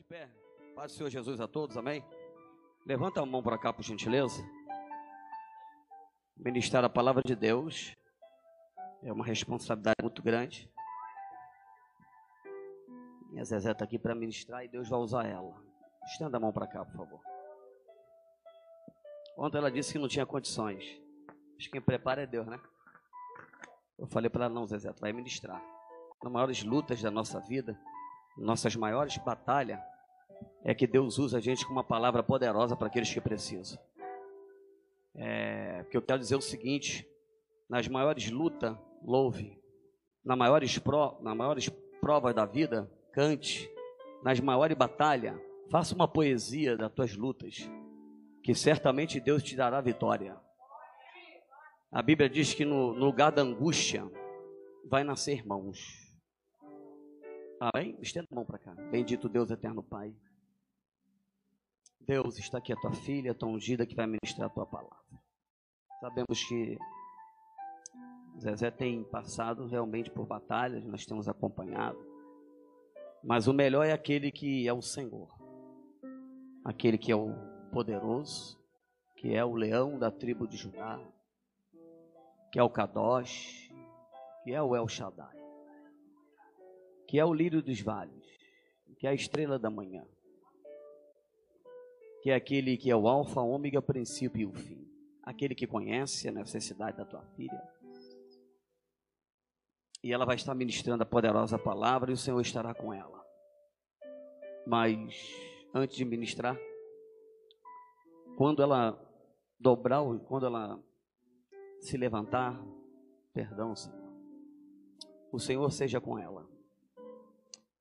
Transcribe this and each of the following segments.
de pé. Paz do Senhor Jesus a todos, amém? Levanta a mão para cá, por gentileza. Ministrar a palavra de Deus é uma responsabilidade muito grande. Minha Zezé está aqui para ministrar e Deus vai usar ela. Estenda a mão para cá, por favor. Ontem ela disse que não tinha condições. Que quem prepara é Deus, né? Eu falei para ela, não, Zezé, tu vai ministrar. Nas maiores lutas da nossa vida, nossas maiores batalhas, é que Deus usa a gente com uma palavra poderosa para aqueles que precisam. É, porque eu quero dizer o seguinte: nas maiores lutas, louve. Nas maiores, pro, nas maiores provas da vida, cante. Nas maiores batalhas, faça uma poesia das tuas lutas, que certamente Deus te dará vitória. A Bíblia diz que no, no lugar da angústia vai nascer irmãos. Amém? Estenda a mão para cá. Bendito Deus, eterno Pai. Deus, está aqui a tua filha, a tua ungida que vai ministrar a tua palavra. Sabemos que Zezé tem passado realmente por batalhas, nós temos acompanhado. Mas o melhor é aquele que é o Senhor. Aquele que é o poderoso, que é o leão da tribo de Judá, que é o Kadosh, que é o El Shaddai, que é o lírio dos vales, que é a estrela da manhã, que é aquele que é o alfa, ômega, princípio e o fim, aquele que conhece a necessidade da tua filha. E ela vai estar ministrando a poderosa palavra e o Senhor estará com ela. Mas antes de ministrar, quando ela dobrar, quando ela se levantar, perdão, Senhor. O Senhor seja com ela.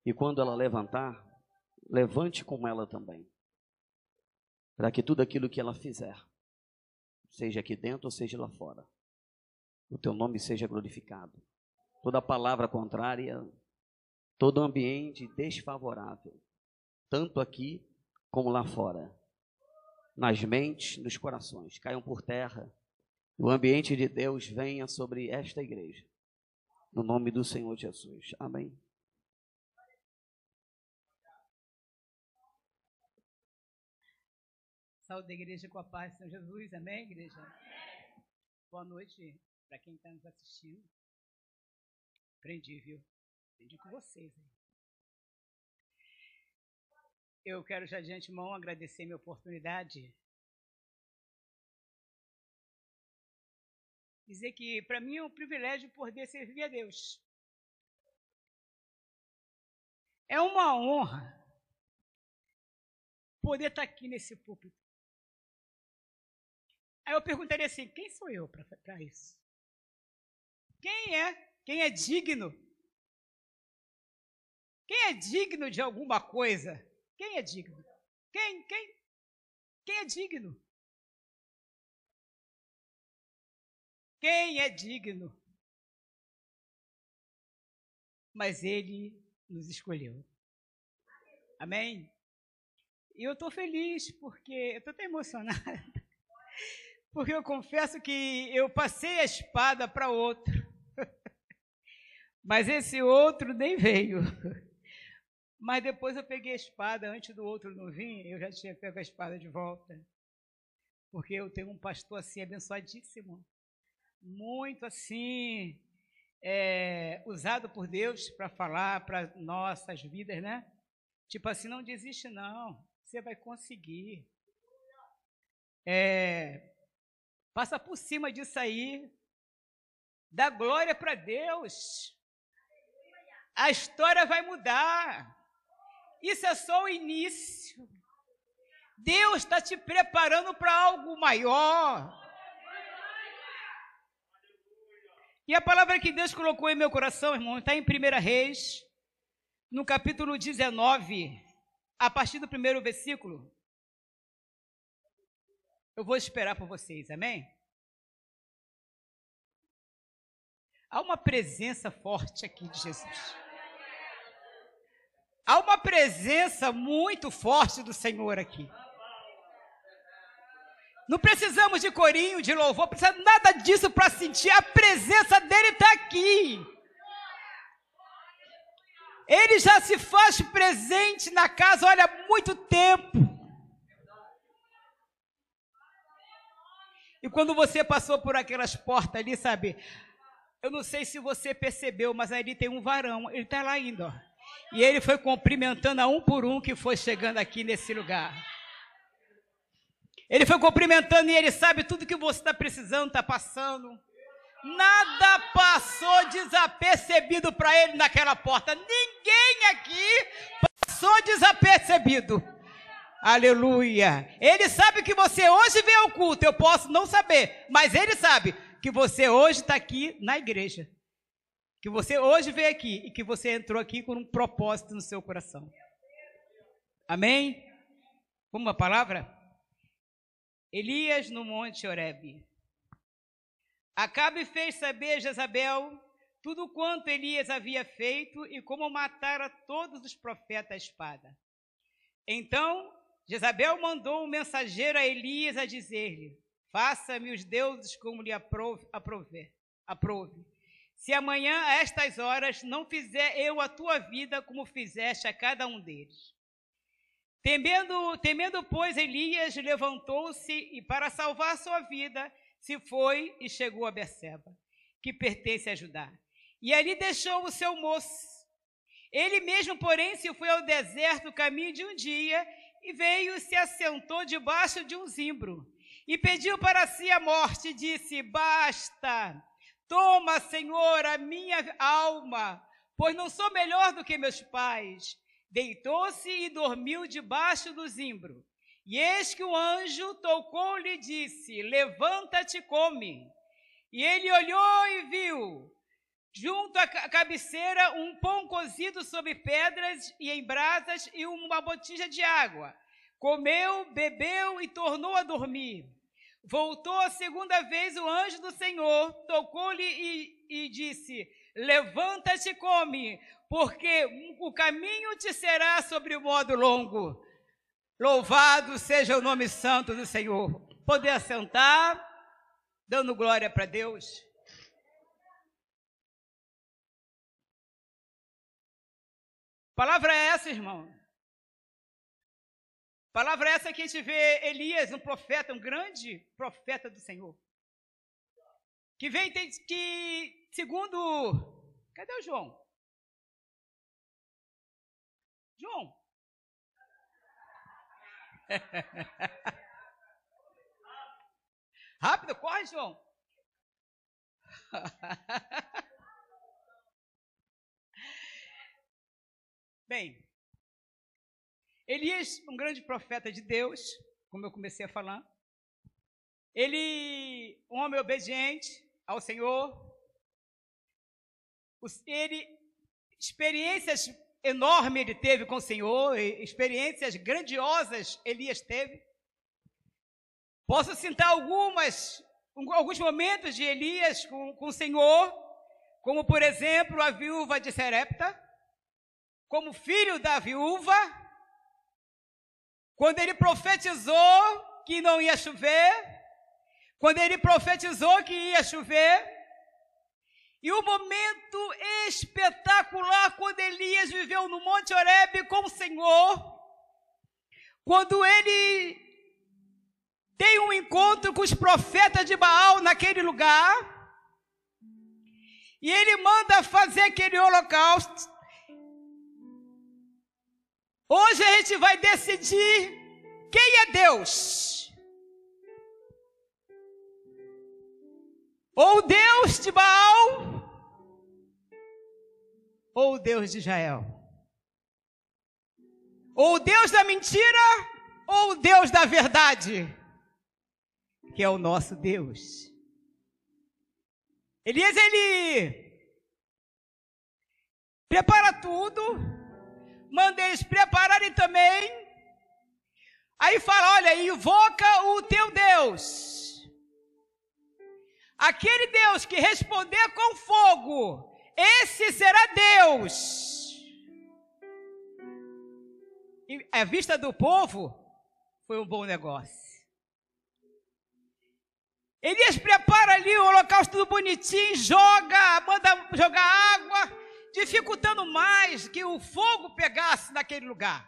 E quando ela levantar, levante com ela também. Para que tudo aquilo que ela fizer, seja aqui dentro ou seja lá fora, o teu nome seja glorificado. Toda palavra contrária, todo ambiente desfavorável, tanto aqui como lá fora, nas mentes, nos corações, caiam por terra o ambiente de Deus venha sobre esta igreja. No nome do Senhor Jesus. Amém. Saúde da igreja com a paz do Senhor Jesus. Amém, igreja? Boa noite para quem está nos assistindo. Aprendi, viu? Aprendi com vocês. Hein? Eu quero já de antemão agradecer minha oportunidade dizer que para mim é um privilégio poder servir a Deus. É uma honra poder estar aqui nesse púlpito. Aí eu perguntaria assim: quem sou eu para isso? Quem é? Quem é digno? Quem é digno de alguma coisa? Quem é digno? Quem? Quem? Quem é digno? Quem é digno? Mas Ele nos escolheu. Amém? E eu estou feliz porque eu estou até emocionada. Porque eu confesso que eu passei a espada para outro. Mas esse outro nem veio. Mas depois eu peguei a espada, antes do outro não vir, eu já tinha pego a espada de volta. Porque eu tenho um pastor assim abençoadíssimo muito assim, é, usado por Deus para falar para nossas vidas, né? Tipo assim, não desiste não, você vai conseguir. É, passa por cima disso aí, dá glória para Deus. A história vai mudar. Isso é só o início. Deus está te preparando para algo maior. E a palavra que Deus colocou em meu coração, irmão, está em 1 Reis, no capítulo 19, a partir do primeiro versículo. Eu vou esperar por vocês, amém? Há uma presença forte aqui de Jesus. Há uma presença muito forte do Senhor aqui. Não precisamos de corinho, de louvor, precisa nada disso para sentir a presença dele está aqui. Ele já se faz presente na casa, olha, há muito tempo. E quando você passou por aquelas portas ali, sabe? Eu não sei se você percebeu, mas ali tem um varão. Ele está lá ainda, ó. E ele foi cumprimentando a um por um que foi chegando aqui nesse lugar. Ele foi cumprimentando e ele sabe tudo que você está precisando, está passando. Nada passou desapercebido para ele naquela porta. Ninguém aqui passou desapercebido. Aleluia. Ele sabe que você hoje veio ao culto. Eu posso não saber, mas ele sabe que você hoje está aqui na igreja. Que você hoje veio aqui e que você entrou aqui com um propósito no seu coração. Amém? Uma palavra? Elias no Monte Horebe. Acabe fez saber a Jezabel tudo quanto Elias havia feito e como matara todos os profetas à espada. Então Jezabel mandou um mensageiro a Elias a dizer-lhe: Faça-me os deuses como lhe aprove, aprove, aprove. Se amanhã, a estas horas, não fizer eu a tua vida como fizeste a cada um deles. Temendo, temendo pois, Elias levantou-se e, para salvar sua vida, se foi e chegou a Berseba, que pertence a Judá. E ali deixou o seu moço. Ele mesmo, porém, se foi ao deserto, caminho de um dia, e veio e se assentou debaixo de um zimbro. E pediu para si a morte, e disse: Basta, toma, Senhor, a minha alma, pois não sou melhor do que meus pais Deitou-se e dormiu debaixo do zimbro. E eis que o anjo tocou-lhe e disse: Levanta-te, come. E ele olhou e viu, junto à cabeceira, um pão cozido sobre pedras e em brasas e uma botija de água. Comeu, bebeu e tornou a dormir. Voltou a segunda vez o anjo do Senhor, tocou-lhe e, e disse: Levanta-te, come, porque o caminho te será sobre o modo longo. Louvado seja o nome santo do Senhor. Poder assentar, dando glória para Deus. Palavra é essa, irmão. Palavra é essa que a gente vê Elias, um profeta, um grande profeta do Senhor. Que vem, que, segundo. Cadê o João? João. Rápido, corre, João. Bem, Elias, um grande profeta de Deus, como eu comecei a falar, ele, um homem obediente ao Senhor, ele, experiências enorme ele teve com o Senhor, experiências grandiosas Elias teve. Posso citar algumas, alguns momentos de Elias com, com o Senhor, como por exemplo a viúva de Serepta, como filho da viúva, quando ele profetizou que não ia chover, quando ele profetizou que ia chover, e o momento espetacular quando Elias viveu no Monte Horebe com o Senhor, quando ele tem um encontro com os profetas de Baal naquele lugar, e ele manda fazer aquele holocausto. Hoje a gente vai decidir quem é Deus. Ou Deus de Baal, ou Deus de Israel? Ou Deus da mentira, ou Deus da verdade, que é o nosso Deus. Elias, ele prepara tudo, manda eles prepararem também. Aí fala: olha, invoca o teu Deus. Aquele Deus que responder com fogo, esse será Deus. E a vista do povo foi um bom negócio. Elias prepara ali o holocausto tudo bonitinho, joga, manda jogar água, dificultando mais que o fogo pegasse naquele lugar.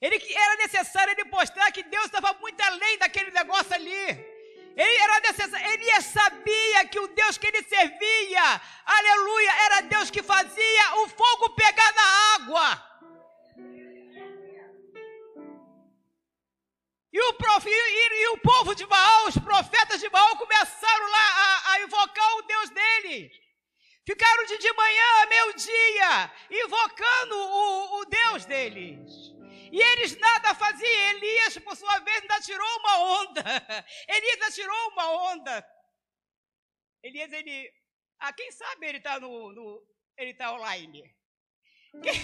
Ele era necessário ele mostrar que Deus estava muito além daquele negócio ali. Ele era necessário, ele sabia que o Deus que ele servia, aleluia, era Deus que fazia o fogo pegar na água. E o, prof, e, e, o povo de Baal, os profetas de Baal, começaram lá a, a invocar o Deus deles. Ficaram de, de manhã a meio-dia, invocando o, o Deus deles. E eles nada faziam. Elias, por sua vez, ainda tirou uma onda. Elias tirou uma onda. Elias, ele. Ah, quem sabe ele está no, no, Ele está online. Quem,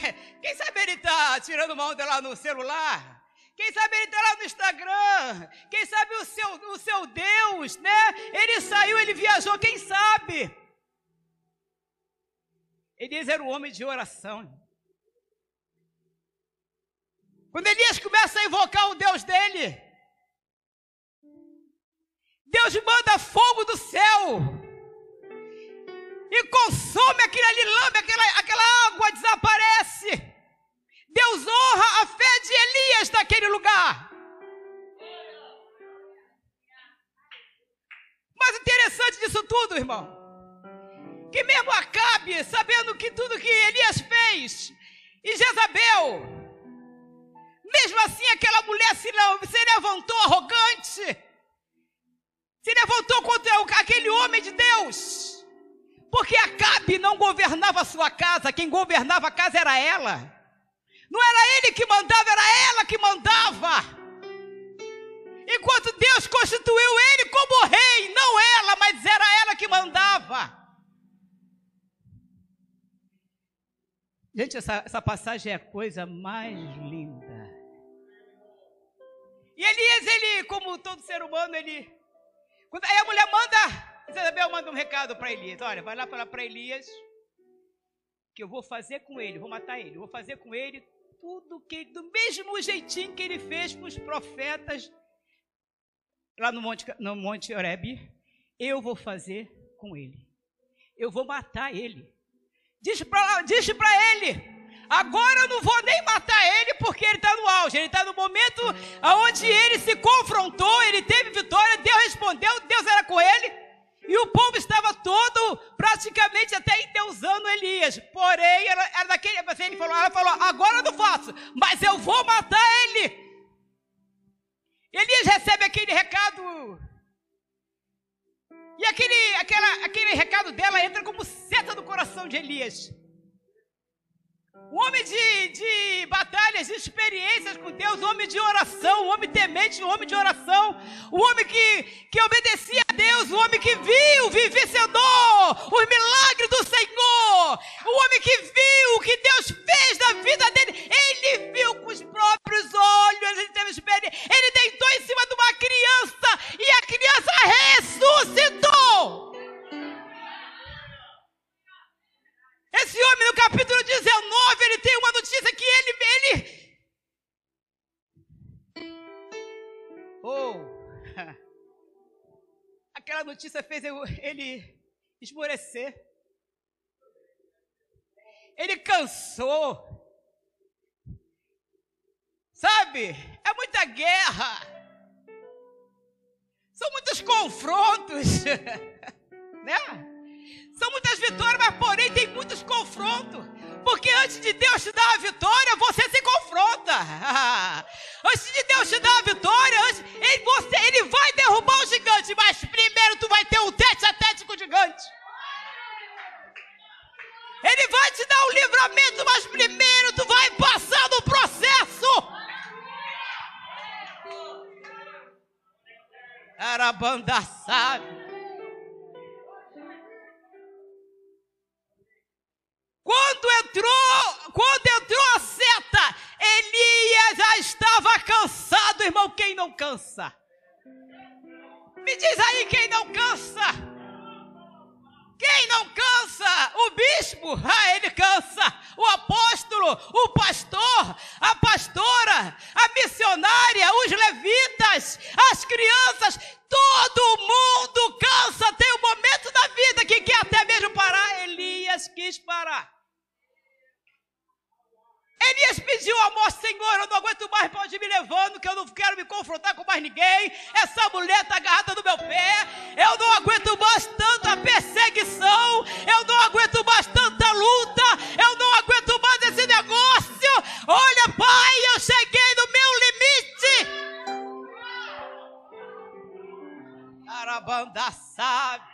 quem sabe ele está tirando uma onda lá no celular? Quem sabe ele está lá no Instagram? Quem sabe o seu, o seu Deus, né? Ele saiu, ele viajou, quem sabe? Elias era um homem de oração. Quando Elias começa a invocar o Deus dele, Deus manda fogo do céu e consome aquele ali, lame, aquela, aquela água desaparece. Deus honra a fé de Elias naquele lugar. Mas interessante disso tudo, irmão, que mesmo Acabe, sabendo que tudo que Elias fez, e Jezabel, mesmo assim, aquela mulher se, levantou arrogante, se levantou contra aquele homem de Deus, porque Acabe não governava a sua casa, quem governava a casa era ela. Não era ele que mandava, era ela que mandava. Enquanto Deus constituiu ele como rei, não ela, mas era ela que mandava. Gente, essa, essa passagem é a coisa mais linda. E Elias, ele, como todo ser humano, ele. Quando, aí a mulher manda, Isabel manda um recado para Elias: olha, vai lá falar para Elias que eu vou fazer com ele, vou matar ele, vou fazer com ele tudo que do mesmo jeitinho que ele fez com os profetas lá no Monte, no Monte Oreb, eu vou fazer com ele. Eu vou matar ele. Diz para diz ele Agora eu não vou nem matar ele porque ele está no auge. Ele está no momento onde ele se confrontou, ele teve vitória, Deus respondeu, Deus era com ele. E o povo estava todo praticamente até endeusando Elias. Porém, ela, era daquele, ele falou, ela falou, agora eu não faço, mas eu vou matar ele. Elias recebe aquele recado. E aquele, aquela, aquele recado dela entra como seta no coração de Elias. Homem de, de batalhas, de experiências com Deus, homem de oração, homem temente, homem de oração, um homem que, que obedecia a Deus, um homem que viu, vivenciou os milagres do Senhor, um homem que viu o que Deus fez na vida dele, ele viu com os próprios olhos, ele teve experiência, ele deitou em cima de uma criança e a criança ressuscitou. Notícia fez ele esmorecer. Ele cansou. Sabe? É muita guerra. São muitos confrontos. né? São muitas vitórias, mas porém tem muitos confrontos. Porque antes de Deus te dar a vitória, você se confronta. antes de Deus te dar a vitória, antes, ele, você, ele vai derrubar o gigante, mas primeiro tu vai ter um tete a tete com o gigante. Ele vai te dar um livramento, mas primeiro tu vai passar no processo. Arabanda sabe. Quando entrou, quando entrou a seta, Elias já estava cansado, irmão. Quem não cansa? Me diz aí quem não cansa. Quem não cansa? O bispo, ah, ele cansa. O apóstolo, o pastor, a pastora, a missionária, os levitas, as crianças, todo mundo cansa. Tem um momento da vida que quer até mesmo parar. Elias quis parar. Elias pediu ao Senhor, eu não aguento mais, pode me levando, que eu não quero me confrontar com mais ninguém. Essa mulher está agarrada no meu pé. Eu não aguento mais tanta perseguição. Eu não aguento mais tanta luta. Eu não aguento mais esse negócio. Olha, pai, eu cheguei no meu limite. Arabanda sabe.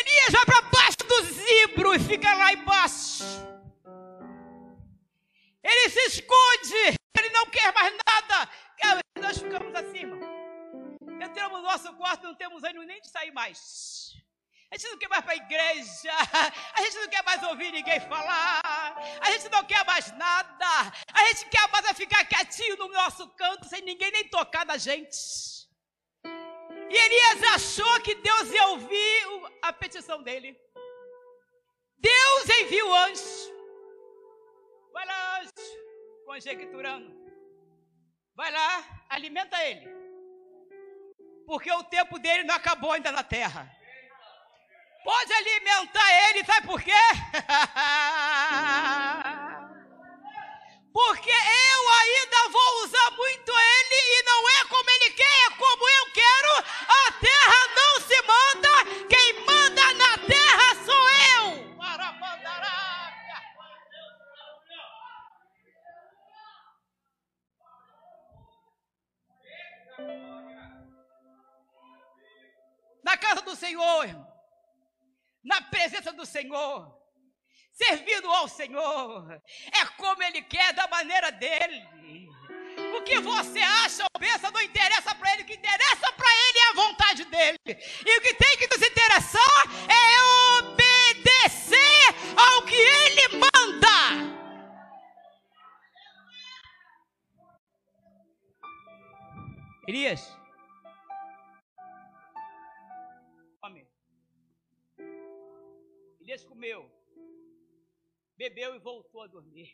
Elias vai para baixo do zibro e fica lá embaixo. Ele se esconde, ele não quer mais nada. Nós ficamos irmão. Entramos no nosso quarto, não temos ânimo nem de sair mais. A gente não quer mais para a igreja. A gente não quer mais ouvir ninguém falar. A gente não quer mais nada. A gente quer mais é ficar quietinho no nosso canto, sem ninguém nem tocar na gente. E Elias achou que Deus ia ouvir a petição dele. Deus envia o anjo. Vai lá, anjo, conjecturando. Vai lá, alimenta ele. Porque o tempo dele não acabou ainda na terra. Pode alimentar ele, sabe por quê? Porque eu ainda vou usar muito Senhor servindo ao Senhor. É como Ele quer, da maneira dele. O que você acha ou pensa não interessa para Ele. O que interessa para Ele é a vontade dele. E o que tem que nos interessar é obedecer ao que Ele manda. Elias. Comeu bebeu e voltou a dormir.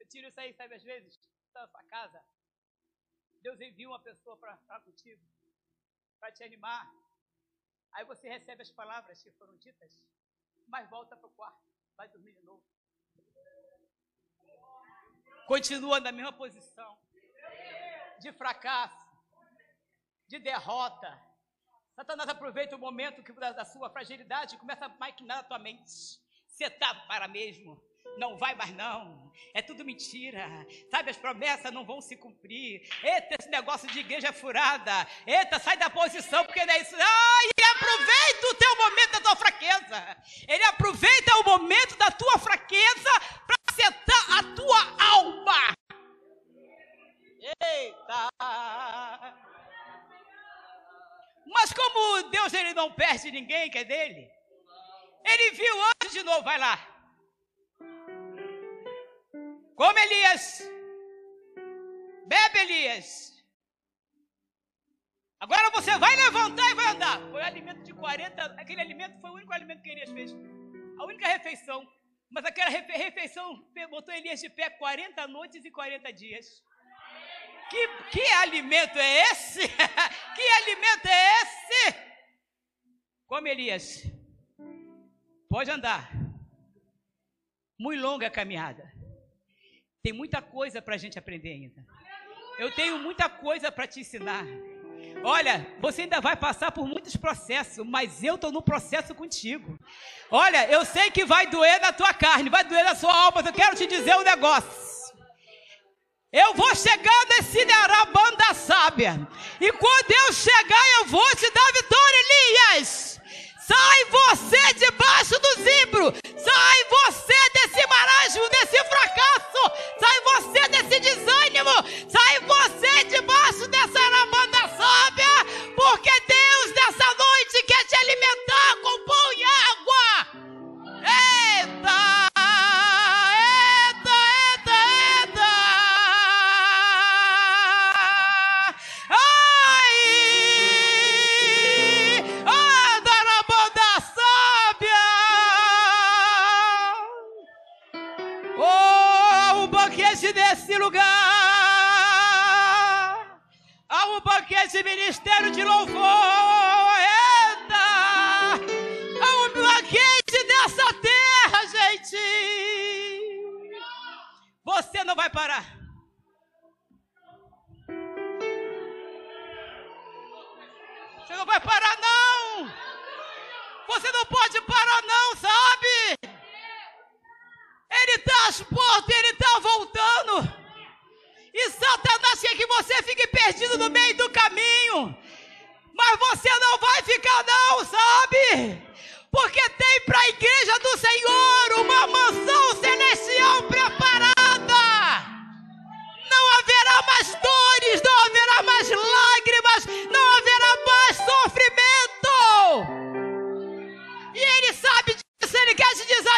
Eu tiro isso aí, sabe, às vezes, na sua casa. Deus envia uma pessoa para falar contigo, para te animar. Aí você recebe as palavras que foram ditas, mas volta para o quarto, vai dormir de novo. Continua na mesma posição de fracasso, de derrota, Satanás aproveita o momento que, da, da sua fragilidade e começa a maquinar a tua mente. Você está para mesmo. Não vai mais não. É tudo mentira. Sabe, as promessas não vão se cumprir. Eita, esse negócio de igreja furada. Eita, sai da posição, porque não é isso. Ah, aproveita o teu momento da tua fraqueza. Ele aproveita o momento da tua fraqueza para acertar a tua alma. Eita! Mas como Deus ele não perde ninguém que é dele, ele viu antes de novo, vai lá. Como Elias. Bebe Elias. Agora você vai levantar e vai andar. Foi alimento de 40, aquele alimento foi o único alimento que Elias fez. A única refeição. Mas aquela refeição botou Elias de pé 40 noites e 40 dias. Que, que alimento é esse? que alimento é esse? Come, Elias. Pode andar. Muito longa a caminhada. Tem muita coisa para a gente aprender ainda. Eu tenho muita coisa para te ensinar. Olha, você ainda vai passar por muitos processos, mas eu estou no processo contigo. Olha, eu sei que vai doer na tua carne, vai doer na sua alma, mas eu quero te dizer um negócio. Eu vou chegar nesse arabanda sábia. E quando eu chegar, eu vou te dar vitória, Elias. Sai você debaixo Você não pode parar, não, sabe? Ele está às portas, ele está voltando. E Satanás quer que você fique perdido no meio do caminho. Mas você não vai ficar, não, sabe? Porque tem para a igreja do Senhor uma mansão celestial preparada. Não haverá mais dores, não haverá mais lágrimas, não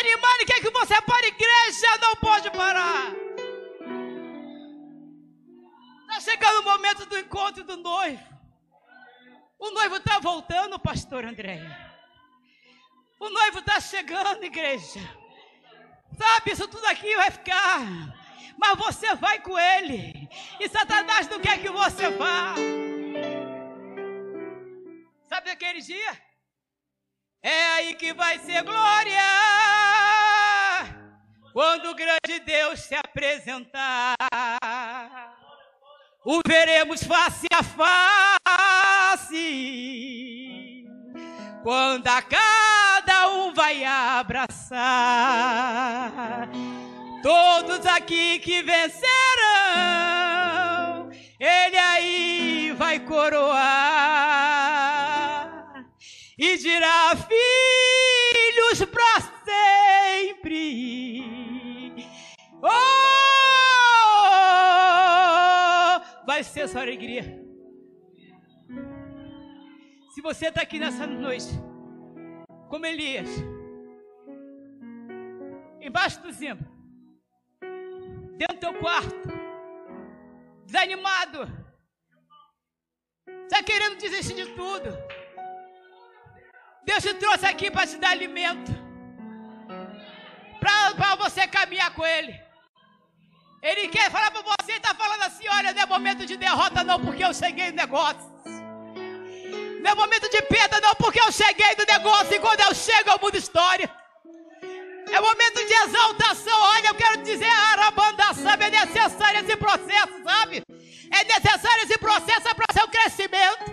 desanimar, ele quer que você pare igreja, não pode parar. Está chegando o momento do encontro do noivo. O noivo está voltando, pastor André. O noivo está chegando, igreja. Sabe, isso tudo aqui vai ficar. Mas você vai com ele. E Satanás não quer que você vá. Sabe aquele dia? É aí que vai ser glória. Quando o grande Deus se apresentar, o veremos face a face. Quando a cada um vai abraçar, todos aqui que vencerão, Ele aí vai coroar e dirá: Filhos para sempre. Oh, vai ser sua alegria. Se você está aqui nessa noite, como Elias, embaixo do zimbro, dentro do teu quarto, desanimado, está querendo desistir de tudo. Deus te trouxe aqui para te dar alimento. Para você caminhar com Ele. Ele quer falar para você, está falando assim: olha, não é momento de derrota, não, porque eu cheguei no negócio. Não é momento de perda, não, porque eu cheguei no negócio. E quando eu chego, eu mudo história. É momento de exaltação. Olha, eu quero dizer, arabanda sabe, é necessário esse processo, sabe? É necessário esse processo para seu crescimento.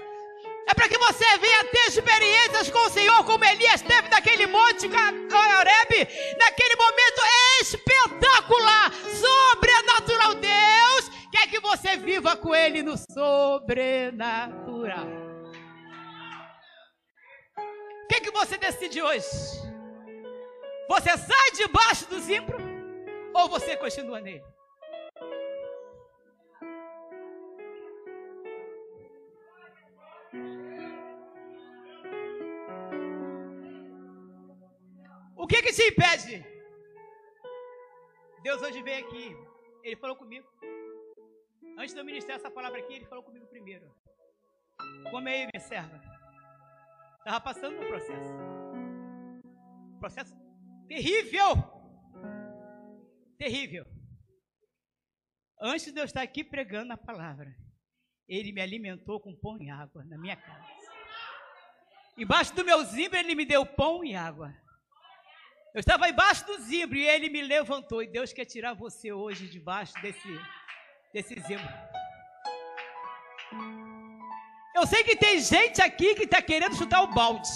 É para que você venha ter experiências com o Senhor, como Elias teve naquele monte Horeb, naquele momento espetacular, sobrenatural. Deus quer que você viva com Ele no sobrenatural. O que, que você decide hoje? Você sai debaixo do zimbro ou você continua nele? Que te impede? Deus hoje veio aqui, Ele falou comigo. Antes de eu ministrar essa palavra aqui, Ele falou comigo primeiro. Come aí, minha serva. Estava passando um processo. Processo terrível. Terrível. Antes de eu estar aqui pregando a palavra, Ele me alimentou com pão e água na minha casa. Embaixo do meu zimbro, Ele me deu pão e água. Eu estava embaixo do zimbro e ele me levantou. E Deus quer tirar você hoje debaixo desse, desse zimbro. Eu sei que tem gente aqui que está querendo chutar o balde.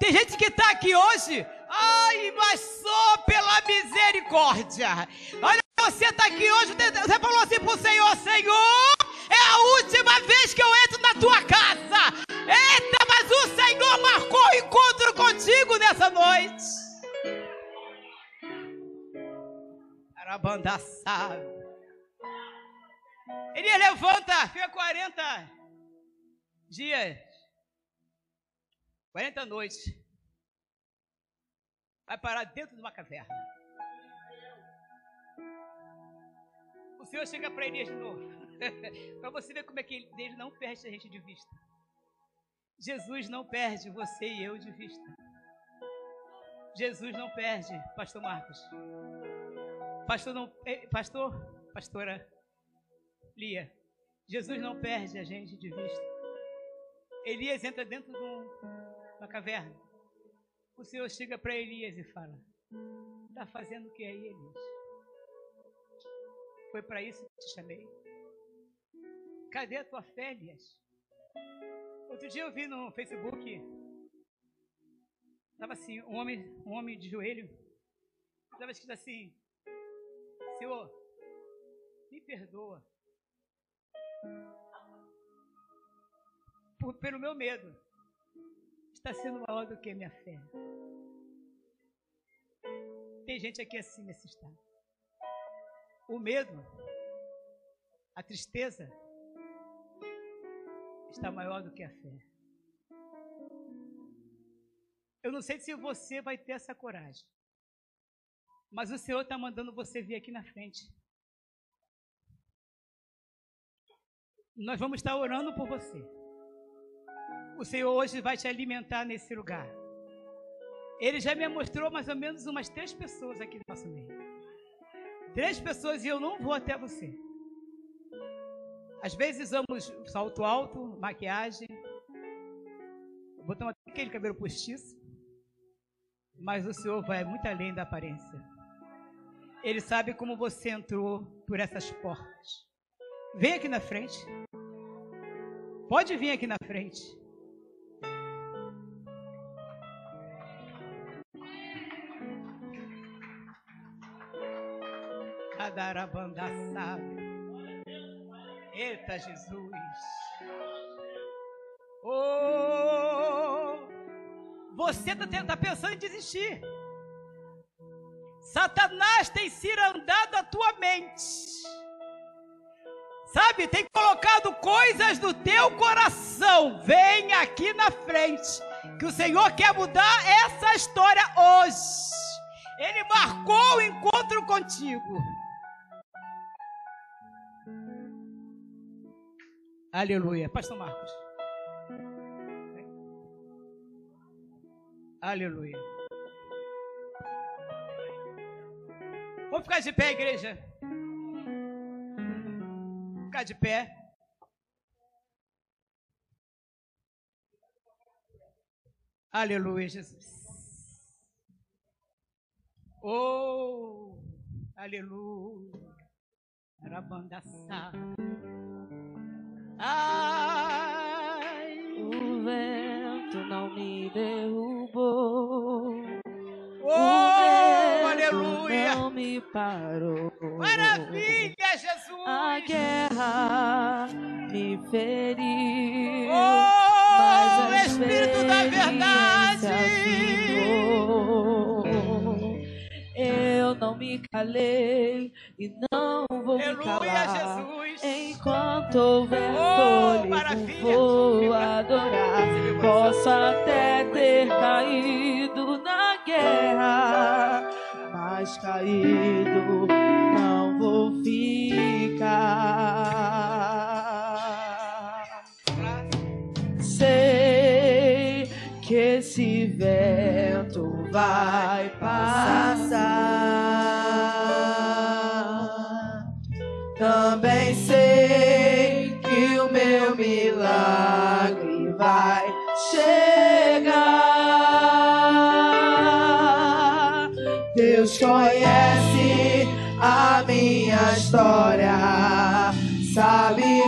Tem gente que está aqui hoje. Ai, mas só pela misericórdia. Olha, você está aqui hoje, você falou assim para o Senhor: Senhor, é a última vez que eu entro na tua casa. Eita, mas o Senhor marcou encontro contigo nessa noite. Arabandaçado. Ele levanta, fica 40 dias, 40 noites. Vai parar dentro de uma caverna. O Senhor chega para Elias de novo. para você ver como é que ele não perde a gente de vista. Jesus não perde você e eu de vista. Jesus não perde, pastor Marcos. Pastor não, eh, pastor, pastora Lia. Jesus não perde a gente de vista. Elias entra dentro de uma caverna. O Senhor chega para Elias e fala: Está fazendo o que aí, Elias? Foi para isso que te chamei. Cadê a tua fé, Elias? Outro dia eu vi no Facebook, estava assim, um homem, um homem de joelho, estava escrito assim, Senhor, me perdoa. Por, pelo meu medo. Está sendo maior do que a minha fé. Tem gente aqui assim nesse estado. O medo, a tristeza, está maior do que a fé. Eu não sei se você vai ter essa coragem, mas o Senhor está mandando você vir aqui na frente. Nós vamos estar orando por você. O Senhor hoje vai te alimentar nesse lugar. Ele já me mostrou mais ou menos umas três pessoas aqui no nosso meio. Três pessoas e eu não vou até você. Às vezes usamos salto alto, maquiagem, botamos aquele cabelo postiço, mas o Senhor vai muito além da aparência. Ele sabe como você entrou por essas portas. Vem aqui na frente. Pode vir aqui na frente. Adarabanda sabe. Eita Jesus. Oh, você está tá pensando em desistir. Satanás tem cirandado a tua mente. Sabe, tem colocado coisas no teu coração. Vem aqui na frente. Que o Senhor quer mudar essa história hoje. Ele marcou o encontro contigo. Aleluia. Pastor Marcos. Aleluia. Vamos ficar de pé, igreja. Ficar de pé. Aleluia, Jesus. Oh, aleluia. Arabandaçá. Ai, o vento não me derrubou. Oh! Não me parou. Maravilha, Jesus! A guerra me feriu. Oh, mas o Espírito da Verdade! Eu não me calei e não vou aleluia, me calar. Jesus! Enquanto houver Oh, fôlego, vou adorar. Posso até ter caído na guerra, mas caído não vou ficar. Sei que esse vento vai passar. Também sei que o meu milagre história, sabe